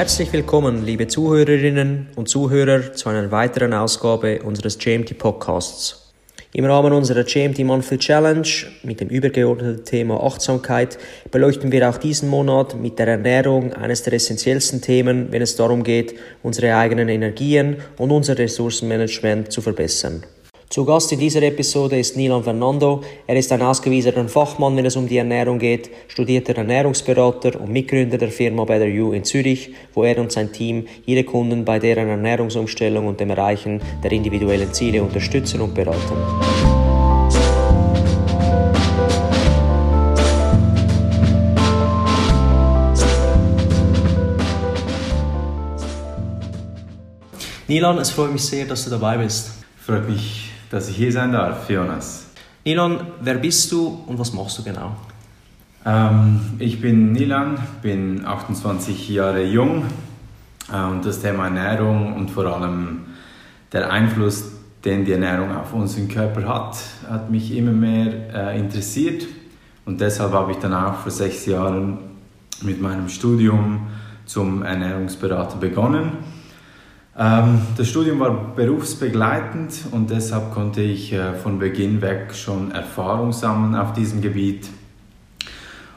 Herzlich willkommen, liebe Zuhörerinnen und Zuhörer, zu einer weiteren Ausgabe unseres GMT Podcasts. Im Rahmen unserer GMT Monthly Challenge mit dem übergeordneten Thema Achtsamkeit beleuchten wir auch diesen Monat mit der Ernährung eines der essentiellsten Themen, wenn es darum geht, unsere eigenen Energien und unser Ressourcenmanagement zu verbessern. Zu Gast in dieser Episode ist Nilan Fernando. Er ist ein ausgewiesener Fachmann, wenn es um die Ernährung geht, studierter Ernährungsberater und Mitgründer der Firma Better You in Zürich, wo er und sein Team ihre Kunden bei deren Ernährungsumstellung und dem Erreichen der individuellen Ziele unterstützen und beraten. Nilan, es freut mich sehr, dass du dabei bist. Freut mich dass ich hier sein darf, Jonas. Nilan, wer bist du und was machst du genau? Ähm, ich bin Nilan, bin 28 Jahre jung äh, und das Thema Ernährung und vor allem der Einfluss, den die Ernährung auf unseren Körper hat, hat mich immer mehr äh, interessiert und deshalb habe ich dann auch vor sechs Jahren mit meinem Studium zum Ernährungsberater begonnen das Studium war berufsbegleitend und deshalb konnte ich äh, von Beginn weg schon Erfahrung sammeln auf diesem Gebiet.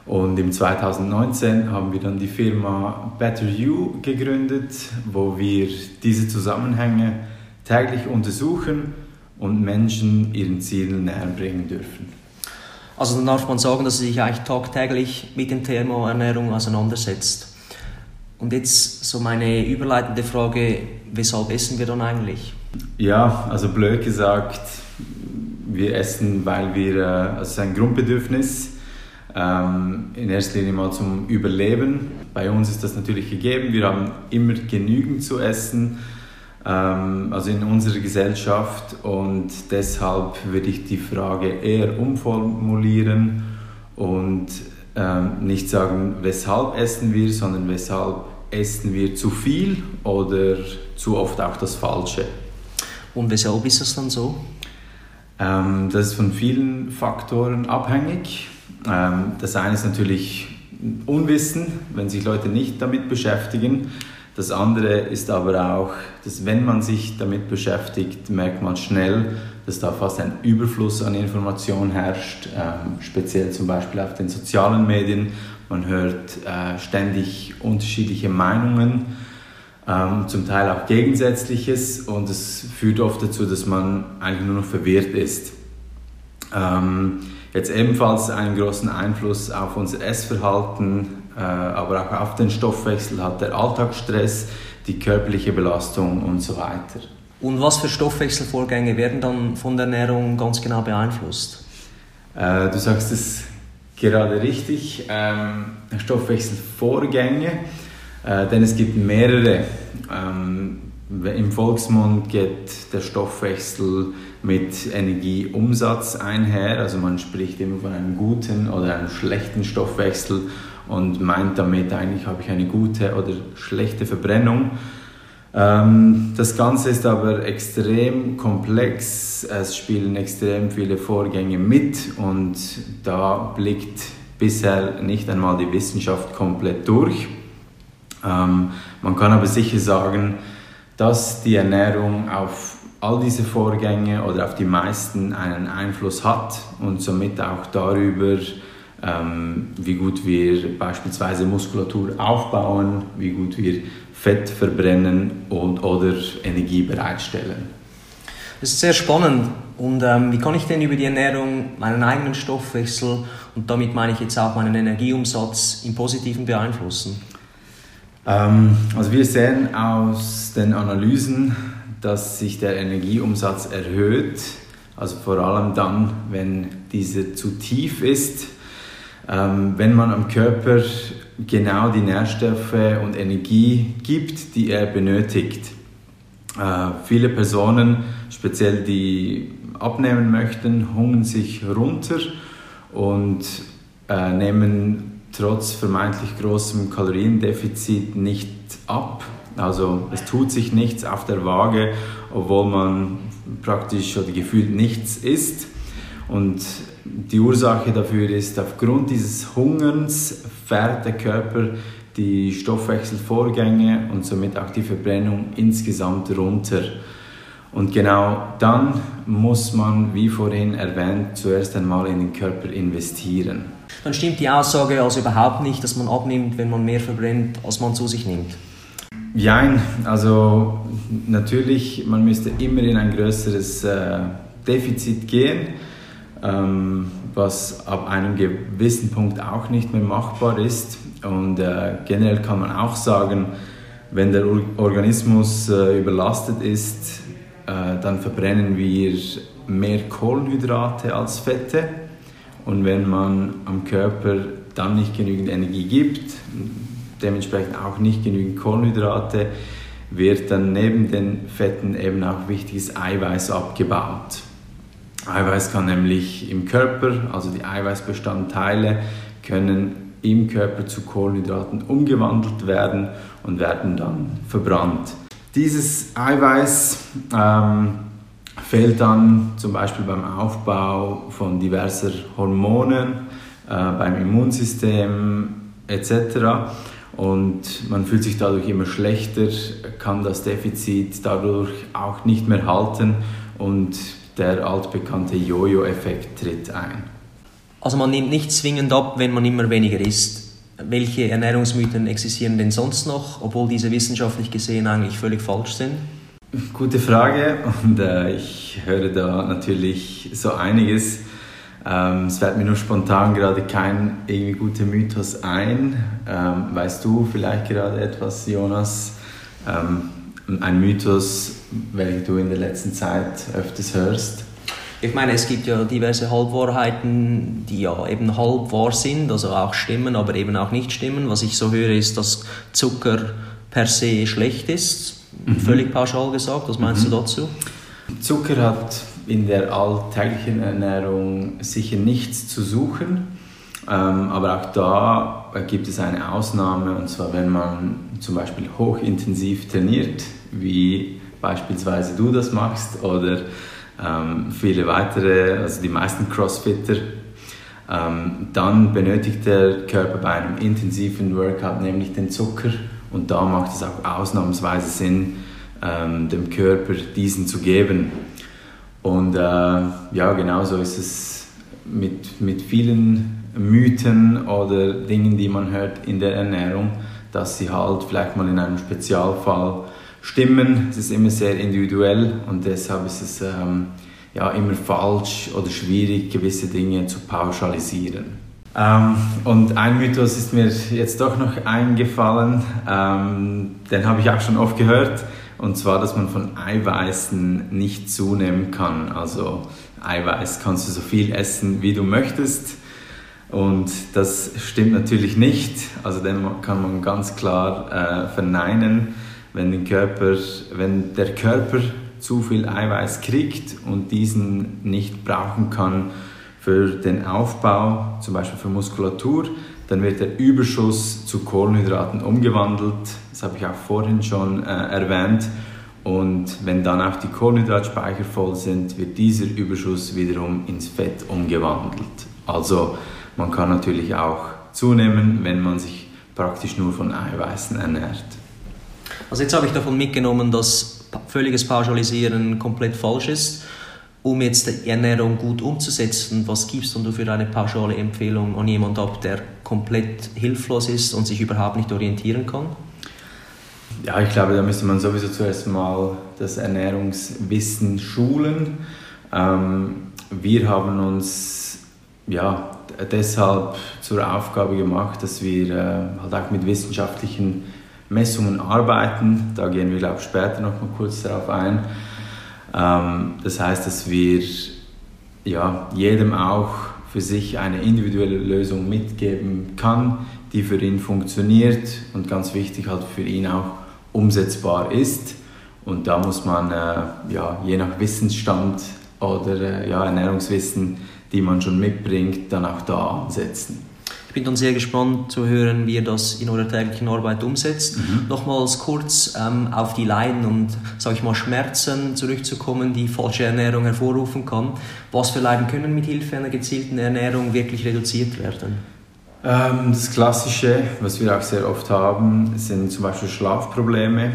Und im 2019 haben wir dann die Firma Better You gegründet, wo wir diese Zusammenhänge täglich untersuchen und Menschen ihren Zielen näher bringen dürfen. Also dann darf man sagen, dass Sie sich eigentlich tagtäglich mit dem Thema Ernährung auseinandersetzt. Und jetzt so meine überleitende Frage, weshalb essen wir dann eigentlich? Ja, also blöd gesagt, wir essen, weil wir, äh, also es ist ein Grundbedürfnis, ähm, in erster Linie mal zum Überleben. Bei uns ist das natürlich gegeben, wir haben immer genügend zu essen, ähm, also in unserer Gesellschaft und deshalb würde ich die Frage eher umformulieren und ähm, nicht sagen, weshalb essen wir, sondern weshalb essen wir zu viel oder zu oft auch das Falsche. Und weshalb ist das dann so? Ähm, das ist von vielen Faktoren abhängig. Ähm, das eine ist natürlich Unwissen, wenn sich Leute nicht damit beschäftigen. Das andere ist aber auch, dass wenn man sich damit beschäftigt, merkt man schnell, dass da fast ein Überfluss an Informationen herrscht, ähm, speziell zum Beispiel auf den sozialen Medien. Man hört äh, ständig unterschiedliche Meinungen, ähm, zum Teil auch Gegensätzliches und es führt oft dazu, dass man eigentlich nur noch verwirrt ist. Ähm, jetzt ebenfalls einen großen Einfluss auf unser Essverhalten, äh, aber auch auf den Stoffwechsel hat der Alltagsstress, die körperliche Belastung und so weiter. Und was für Stoffwechselvorgänge werden dann von der Ernährung ganz genau beeinflusst? Äh, du sagst es gerade richtig, ähm, Stoffwechselvorgänge, äh, denn es gibt mehrere. Ähm, Im Volksmund geht der Stoffwechsel mit Energieumsatz einher, also man spricht immer von einem guten oder einem schlechten Stoffwechsel und meint damit eigentlich habe ich eine gute oder schlechte Verbrennung. Ähm, das Ganze ist aber extrem komplex, es spielen extrem viele Vorgänge mit und da blickt bisher nicht einmal die Wissenschaft komplett durch. Ähm, man kann aber sicher sagen, dass die Ernährung auf all diese Vorgänge oder auf die meisten einen Einfluss hat und somit auch darüber, ähm, wie gut wir beispielsweise Muskulatur aufbauen, wie gut wir Fett verbrennen und, oder Energie bereitstellen. Das ist sehr spannend. Und ähm, wie kann ich denn über die Ernährung meinen eigenen Stoffwechsel und damit meine ich jetzt auch meinen Energieumsatz im Positiven beeinflussen? Ähm, also wir sehen aus den Analysen, dass sich der Energieumsatz erhöht, also vor allem dann, wenn dieser zu tief ist, wenn man am Körper genau die Nährstoffe und Energie gibt, die er benötigt. Äh, viele Personen, speziell die abnehmen möchten, hungern sich runter und äh, nehmen trotz vermeintlich großem Kaloriendefizit nicht ab. Also es tut sich nichts auf der Waage, obwohl man praktisch oder gefühlt nichts isst. Und die Ursache dafür ist, aufgrund dieses Hungerns fährt der Körper die Stoffwechselvorgänge und somit auch die Verbrennung insgesamt runter. Und genau dann muss man, wie vorhin erwähnt, zuerst einmal in den Körper investieren. Dann stimmt die Aussage also überhaupt nicht, dass man abnimmt, wenn man mehr verbrennt, als man zu sich nimmt. Jein, also natürlich, man müsste immer in ein größeres äh, Defizit gehen, ähm, was ab einem gewissen Punkt auch nicht mehr machbar ist. Und äh, generell kann man auch sagen, wenn der Organismus äh, überlastet ist, äh, dann verbrennen wir mehr Kohlenhydrate als Fette. Und wenn man am Körper dann nicht genügend Energie gibt, dementsprechend auch nicht genügend Kohlenhydrate, wird dann neben den Fetten eben auch wichtiges Eiweiß abgebaut. Eiweiß kann nämlich im Körper, also die Eiweißbestandteile, können im Körper zu Kohlenhydraten umgewandelt werden und werden dann verbrannt. Dieses Eiweiß ähm, fehlt dann zum Beispiel beim Aufbau von diverser Hormonen, äh, beim Immunsystem etc. Und man fühlt sich dadurch immer schlechter, kann das Defizit dadurch auch nicht mehr halten und der altbekannte Jojo-Effekt tritt ein. Also man nimmt nicht zwingend ab, wenn man immer weniger isst. Welche Ernährungsmythen existieren denn sonst noch, obwohl diese wissenschaftlich gesehen eigentlich völlig falsch sind? Gute Frage und äh, ich höre da natürlich so einiges. Ähm, es fällt mir nur spontan gerade kein irgendwie guter Mythos ein. Ähm, weißt du vielleicht gerade etwas, Jonas? Ähm, ein Mythos, welchen du in der letzten Zeit öfters hörst? Ich meine, es gibt ja diverse Halbwahrheiten, die ja eben halb wahr sind, also auch stimmen, aber eben auch nicht stimmen. Was ich so höre, ist, dass Zucker per se schlecht ist. Mhm. Völlig pauschal gesagt. Was meinst mhm. du dazu? Zucker hat in der alltäglichen Ernährung sicher nichts zu suchen. Ähm, aber auch da gibt es eine Ausnahme, und zwar wenn man zum Beispiel hochintensiv trainiert, wie beispielsweise du das machst oder ähm, viele weitere, also die meisten Crossfitter, ähm, dann benötigt der Körper bei einem intensiven Workout nämlich den Zucker und da macht es auch ausnahmsweise Sinn, ähm, dem Körper diesen zu geben. Und äh, ja, genauso ist es mit, mit vielen Mythen oder Dingen, die man hört in der Ernährung, dass sie halt vielleicht mal in einem Spezialfall stimmen. Es ist immer sehr individuell und deshalb ist es ähm, ja, immer falsch oder schwierig, gewisse Dinge zu pauschalisieren. Ähm, und ein Mythos ist mir jetzt doch noch eingefallen, ähm, den habe ich auch schon oft gehört und zwar, dass man von Eiweißen nicht zunehmen kann. Also Eiweiß kannst du so viel essen, wie du möchtest. Und das stimmt natürlich nicht. Also den kann man ganz klar äh, verneinen, wenn, den Körper, wenn der Körper zu viel Eiweiß kriegt und diesen nicht brauchen kann für den Aufbau, zum Beispiel für Muskulatur, dann wird der Überschuss zu Kohlenhydraten umgewandelt. Das habe ich auch vorhin schon äh, erwähnt. Und wenn dann auch die Kohlenhydratspeicher voll sind, wird dieser Überschuss wiederum ins Fett umgewandelt. Also man kann natürlich auch zunehmen, wenn man sich praktisch nur von Eiweißen ernährt. Also jetzt habe ich davon mitgenommen, dass völliges Pauschalisieren komplett falsch ist um jetzt die Ernährung gut umzusetzen, was gibst du für eine pauschale Empfehlung an jemanden ab, der komplett hilflos ist und sich überhaupt nicht orientieren kann? Ja, ich glaube, da müsste man sowieso zuerst mal das Ernährungswissen schulen. Ähm, wir haben uns ja, deshalb zur Aufgabe gemacht, dass wir äh, halt auch mit wissenschaftlichen Messungen arbeiten. Da gehen wir, glaube ich, später noch mal kurz darauf ein. Ähm, das heißt, dass wir ja, jedem auch für sich eine individuelle Lösung mitgeben kann, die für ihn funktioniert und ganz wichtig halt für ihn auch umsetzbar ist. Und da muss man äh, ja, je nach Wissensstand oder äh, ja, Ernährungswissen, die man schon mitbringt, dann auch da ansetzen. Ich bin dann sehr gespannt zu hören, wie ihr das in eurer täglichen Arbeit umsetzt. Mhm. Nochmals kurz ähm, auf die Leiden und, sage ich mal, Schmerzen zurückzukommen, die falsche Ernährung hervorrufen kann. Was für Leiden können mit Hilfe einer gezielten Ernährung wirklich reduziert werden? Ähm, das Klassische, was wir auch sehr oft haben, sind zum Beispiel Schlafprobleme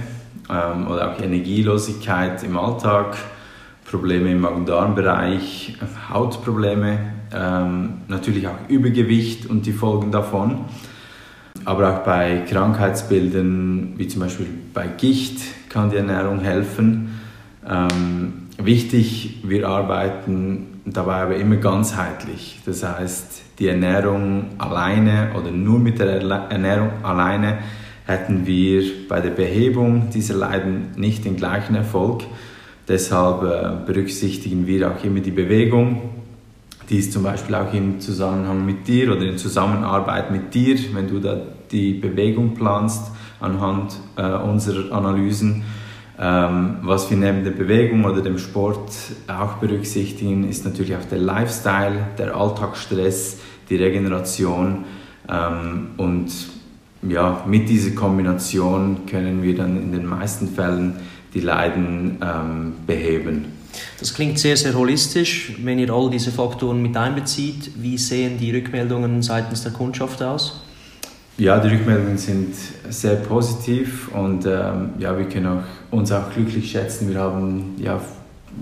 ähm, oder auch Energielosigkeit im Alltag, Probleme im Magen-Darm-Bereich, Hautprobleme, ähm, natürlich auch Übergewicht und die Folgen davon. Aber auch bei Krankheitsbildern, wie zum Beispiel bei Gicht, kann die Ernährung helfen. Ähm, wichtig, wir arbeiten dabei aber immer ganzheitlich. Das heißt, die Ernährung alleine oder nur mit der Ernährung alleine hätten wir bei der Behebung dieser Leiden nicht den gleichen Erfolg. Deshalb äh, berücksichtigen wir auch immer die Bewegung. Die ist zum Beispiel auch im Zusammenhang mit dir oder in Zusammenarbeit mit dir, wenn du da die Bewegung planst anhand äh, unserer Analysen. Ähm, was wir neben der Bewegung oder dem Sport auch berücksichtigen, ist natürlich auch der Lifestyle, der Alltagsstress, die Regeneration ähm, und ja, mit dieser Kombination können wir dann in den meisten Fällen die Leiden ähm, beheben. Das klingt sehr, sehr holistisch. Wenn ihr all diese Faktoren mit einbezieht, wie sehen die Rückmeldungen seitens der Kundschaft aus? Ja, die Rückmeldungen sind sehr positiv und ähm, ja, wir können auch, uns auch glücklich schätzen. Wir haben ja,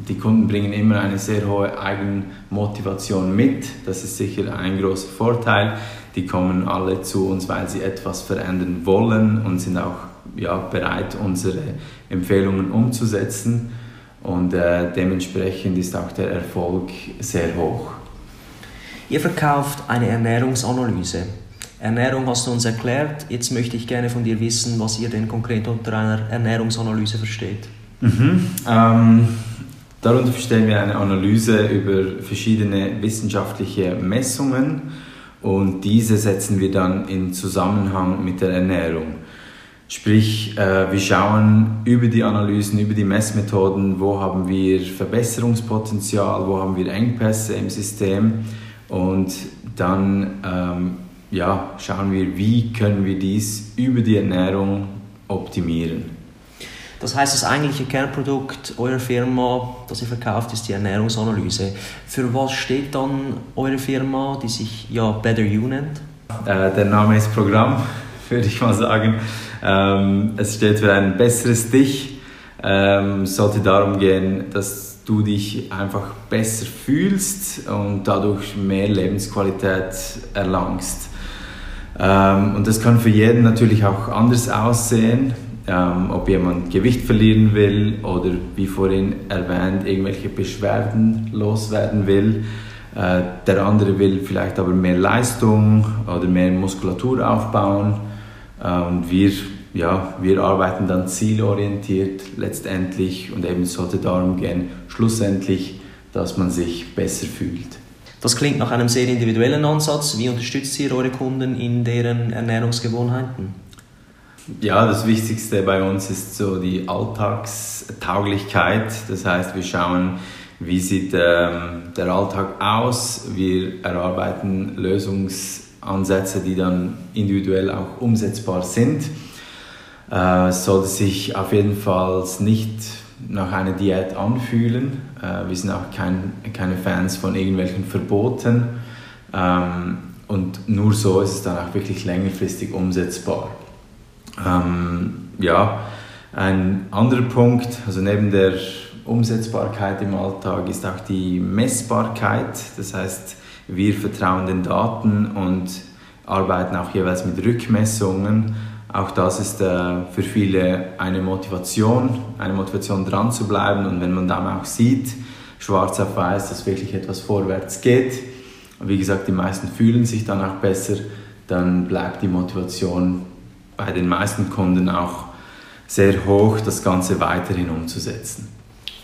die Kunden bringen immer eine sehr hohe Eigenmotivation mit. Das ist sicher ein großer Vorteil. Die kommen alle zu uns, weil sie etwas verändern wollen und sind auch ja, bereit, unsere Empfehlungen umzusetzen. Und äh, dementsprechend ist auch der Erfolg sehr hoch. Ihr verkauft eine Ernährungsanalyse. Ernährung hast du uns erklärt. Jetzt möchte ich gerne von dir wissen, was ihr denn konkret unter einer Ernährungsanalyse versteht. Mhm. Ähm, darunter verstehen wir eine Analyse über verschiedene wissenschaftliche Messungen und diese setzen wir dann in Zusammenhang mit der Ernährung. Sprich, äh, wir schauen über die Analysen, über die Messmethoden, wo haben wir Verbesserungspotenzial, wo haben wir Engpässe im System und dann ähm, ja, schauen wir, wie können wir dies über die Ernährung optimieren. Das heißt, das eigentliche Kernprodukt eurer Firma, das ihr verkauft, ist die Ernährungsanalyse. Für was steht dann eure Firma, die sich ja Better You nennt? Äh, der Name ist Programm, würde ich mal sagen. Ähm, es steht für ein besseres Dich. Ähm, sollte darum gehen, dass du dich einfach besser fühlst und dadurch mehr Lebensqualität erlangst. Ähm, und das kann für jeden natürlich auch anders aussehen ähm, ob jemand Gewicht verlieren will oder wie vorhin erwähnt, irgendwelche Beschwerden loswerden will. Äh, der andere will vielleicht aber mehr Leistung oder mehr Muskulatur aufbauen. Äh, und wir, ja, wir arbeiten dann zielorientiert letztendlich und eben sollte darum gehen, schlussendlich, dass man sich besser fühlt. Das klingt nach einem sehr individuellen Ansatz. Wie unterstützt ihr eure Kunden in deren Ernährungsgewohnheiten? Ja, das Wichtigste bei uns ist so die Alltagstauglichkeit. Das heißt, wir schauen, wie sieht ähm, der Alltag aus. Wir erarbeiten Lösungsansätze, die dann individuell auch umsetzbar sind. Äh, es sollte sich auf jeden Fall nicht nach einer Diät anfühlen. Äh, wir sind auch kein, keine Fans von irgendwelchen Verboten. Ähm, und nur so ist es dann auch wirklich längerfristig umsetzbar. Ähm, ja, ein anderer Punkt, also neben der Umsetzbarkeit im Alltag ist auch die Messbarkeit. Das heißt, wir vertrauen den Daten und arbeiten auch jeweils mit Rückmessungen. Auch das ist äh, für viele eine Motivation, eine Motivation dran zu bleiben. Und wenn man dann auch sieht, schwarz auf weiß, dass wirklich etwas vorwärts geht, wie gesagt, die meisten fühlen sich dann auch besser, dann bleibt die Motivation bei den meisten Kunden auch sehr hoch, das Ganze weiterhin umzusetzen.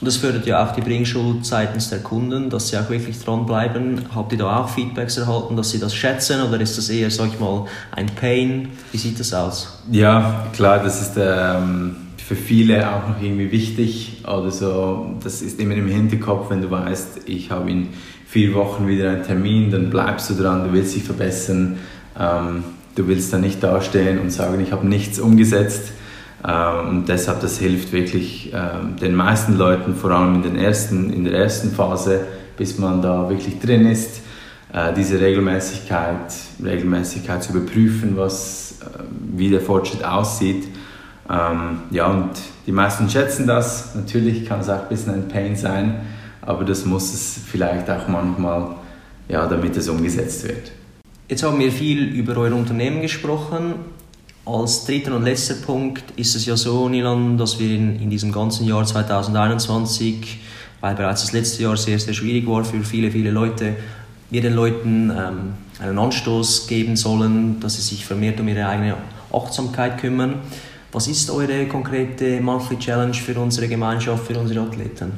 Und das fördert ja auch die Bringschuld seitens der Kunden, dass sie auch wirklich dranbleiben. Habt ihr da auch Feedbacks erhalten, dass sie das schätzen oder ist das eher, sag ich mal, ein Pain? Wie sieht das aus? Ja, klar, das ist ähm, für viele auch noch irgendwie wichtig. Oder so, das ist immer im Hinterkopf, wenn du weißt, ich habe in vier Wochen wieder einen Termin, dann bleibst du dran, du willst dich verbessern. Ähm, du willst da nicht dastehen und sagen, ich habe nichts umgesetzt. Ähm, und deshalb, das hilft wirklich ähm, den meisten Leuten, vor allem in, den ersten, in der ersten Phase, bis man da wirklich drin ist. äh, diese Regelmäßigkeit, Regelmäßigkeit zu überprüfen, was, äh, wie der Fortschritt aussieht. Ähm, ja, und die meisten schätzen das. Natürlich kann es auch ein bisschen ein Pain sein, aber das muss es vielleicht auch manchmal, ja, damit es umgesetzt wird. Jetzt haben wir viel über euer Unternehmen gesprochen. Als dritten und letzter Punkt ist es ja so, Nilan, dass wir in, in diesem ganzen Jahr 2021, weil bereits das letzte Jahr sehr, sehr schwierig war für viele, viele Leute, wir den Leuten ähm, einen Anstoß geben sollen, dass sie sich vermehrt um ihre eigene Achtsamkeit kümmern. Was ist eure konkrete Monthly Challenge für unsere Gemeinschaft, für unsere Athleten?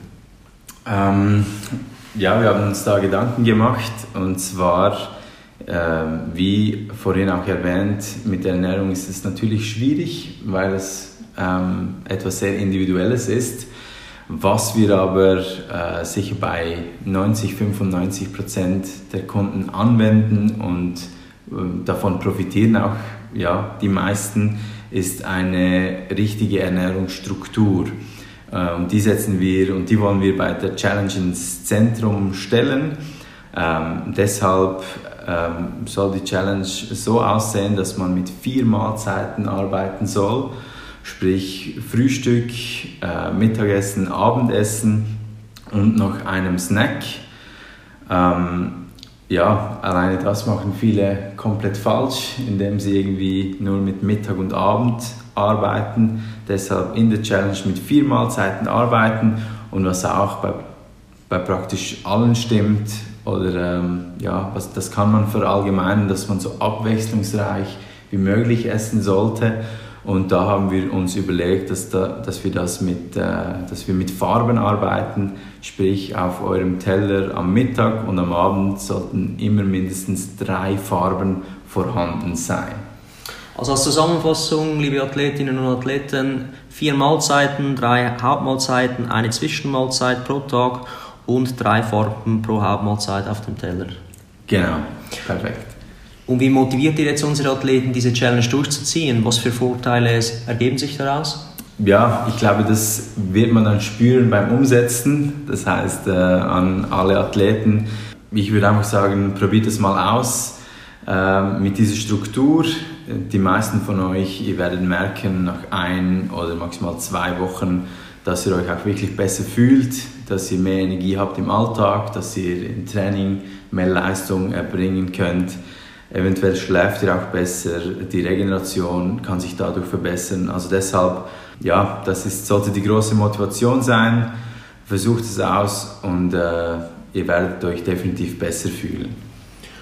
Ähm, ja, wir haben uns da Gedanken gemacht und zwar, wie vorhin auch erwähnt, mit der Ernährung ist es natürlich schwierig, weil es ähm, etwas sehr Individuelles ist. Was wir aber äh, sicher bei 90, 95 Prozent der Kunden anwenden und äh, davon profitieren auch ja, die meisten, ist eine richtige Ernährungsstruktur. Äh, und die setzen wir und die wollen wir bei der Challenge ins Zentrum stellen. Ähm, deshalb ähm, soll die Challenge so aussehen, dass man mit vier Mahlzeiten arbeiten soll sprich Frühstück, äh, Mittagessen, Abendessen und noch einem Snack. Ähm, ja, alleine das machen viele komplett falsch, indem sie irgendwie nur mit Mittag und Abend arbeiten. Deshalb in der Challenge mit vier Mahlzeiten arbeiten und was auch bei, bei praktisch allen stimmt, oder ähm, ja, was, das kann man verallgemeinern, dass man so abwechslungsreich wie möglich essen sollte und da haben wir uns überlegt, dass, da, dass, wir, das mit, äh, dass wir mit Farben arbeiten, sprich auf eurem Teller am Mittag und am Abend sollten immer mindestens drei Farben vorhanden sein. Also als Zusammenfassung, liebe Athletinnen und Athleten, vier Mahlzeiten, drei Hauptmahlzeiten, eine Zwischenmahlzeit pro Tag und drei Farben pro Hauptmahlzeit auf dem Teller. Genau, perfekt. Und wie motiviert ihr jetzt unsere Athleten, diese Challenge durchzuziehen? Was für Vorteile ergeben sich daraus? Ja, ich glaube, das wird man dann spüren beim Umsetzen. Das heißt, äh, an alle Athleten, ich würde einfach sagen, probiert es mal aus äh, mit dieser Struktur. Die meisten von euch, ihr werdet merken, nach ein oder maximal zwei Wochen, dass ihr euch auch wirklich besser fühlt, dass ihr mehr Energie habt im Alltag, dass ihr im Training mehr Leistung erbringen könnt. Eventuell schläft ihr auch besser, die Regeneration kann sich dadurch verbessern. Also deshalb, ja, das ist, sollte die große Motivation sein. Versucht es aus und äh, ihr werdet euch definitiv besser fühlen.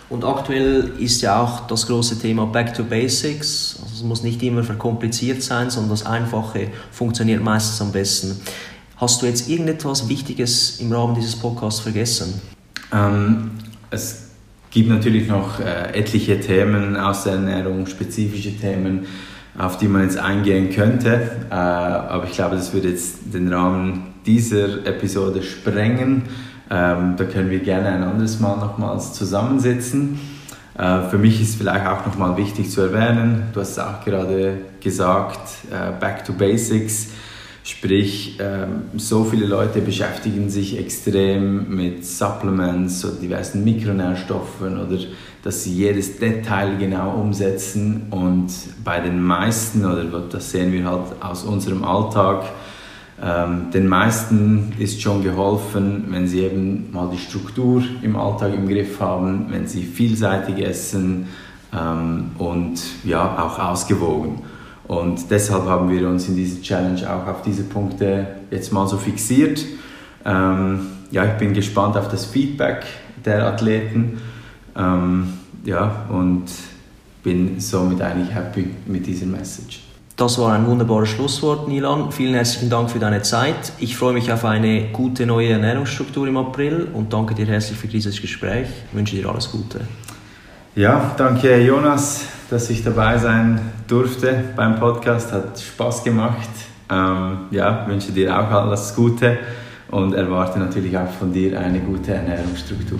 Und aktuell ist ja auch das große Thema Back to Basics. Es muss nicht immer verkompliziert sein, sondern das Einfache funktioniert meistens am besten. Hast du jetzt irgendetwas Wichtiges im Rahmen dieses Podcasts vergessen? Ähm, es gibt natürlich noch äh, etliche Themen aus der Ernährung, spezifische Themen, auf die man jetzt eingehen könnte. Äh, aber ich glaube, das würde jetzt den Rahmen dieser Episode sprengen. Ähm, da können wir gerne ein anderes Mal nochmals zusammensitzen. Äh, für mich ist vielleicht auch nochmal wichtig zu erwähnen, du hast es auch gerade gesagt, äh, Back to Basics. Sprich, ähm, so viele Leute beschäftigen sich extrem mit Supplements oder diversen Mikronährstoffen oder dass sie jedes Detail genau umsetzen. Und bei den meisten, oder das sehen wir halt aus unserem Alltag, ähm, den meisten ist schon geholfen, wenn sie eben mal die Struktur im Alltag im Griff haben, wenn sie vielseitig essen ähm, und ja, auch ausgewogen. Und deshalb haben wir uns in dieser Challenge auch auf diese Punkte jetzt mal so fixiert. Ähm, ja, ich bin gespannt auf das Feedback der Athleten. Ähm, ja, und bin somit eigentlich happy mit dieser Message. Das war ein wunderbares Schlusswort, Nilan. Vielen herzlichen Dank für deine Zeit. Ich freue mich auf eine gute neue Ernährungsstruktur im April und danke dir herzlich für dieses Gespräch. Ich wünsche dir alles Gute. Ja, danke Jonas, dass ich dabei sein durfte beim Podcast. Hat Spaß gemacht. Ähm, ja, wünsche dir auch alles Gute und erwarte natürlich auch von dir eine gute Ernährungsstruktur.